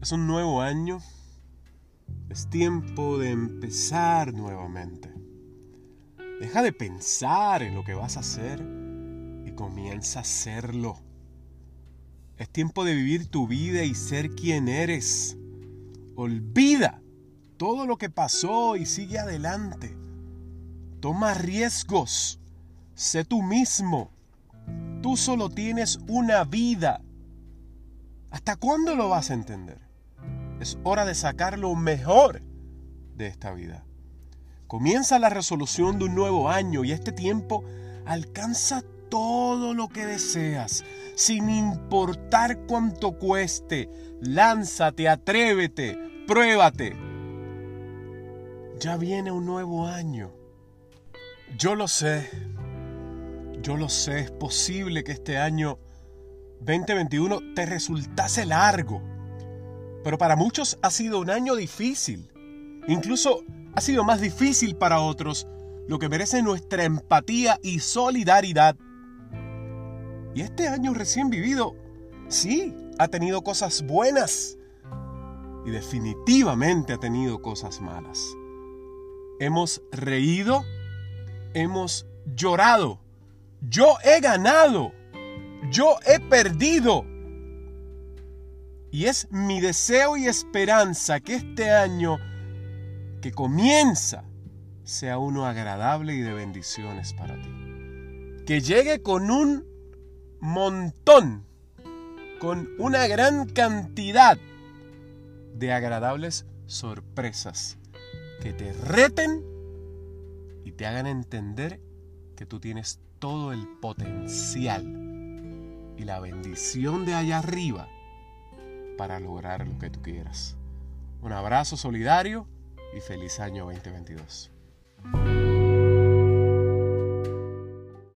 Es un nuevo año. Es tiempo de empezar nuevamente. Deja de pensar en lo que vas a hacer y comienza a hacerlo. Es tiempo de vivir tu vida y ser quien eres. Olvida todo lo que pasó y sigue adelante. Toma riesgos. Sé tú mismo. Tú solo tienes una vida. ¿Hasta cuándo lo vas a entender? Es hora de sacar lo mejor de esta vida. Comienza la resolución de un nuevo año y este tiempo alcanza todo lo que deseas, sin importar cuánto cueste. Lánzate, atrévete, pruébate. Ya viene un nuevo año. Yo lo sé. Yo lo sé. Es posible que este año 2021 te resultase largo pero para muchos ha sido un año difícil. Incluso ha sido más difícil para otros, lo que merece nuestra empatía y solidaridad. Y este año recién vivido, sí, ha tenido cosas buenas y definitivamente ha tenido cosas malas. Hemos reído, hemos llorado, yo he ganado, yo he perdido y es mi deseo y esperanza que este año que comienza sea uno agradable y de bendiciones para ti. Que llegue con un montón, con una gran cantidad de agradables sorpresas que te reten y te hagan entender que tú tienes todo el potencial y la bendición de allá arriba para lograr lo que tú quieras. Un abrazo solidario y feliz año 2022.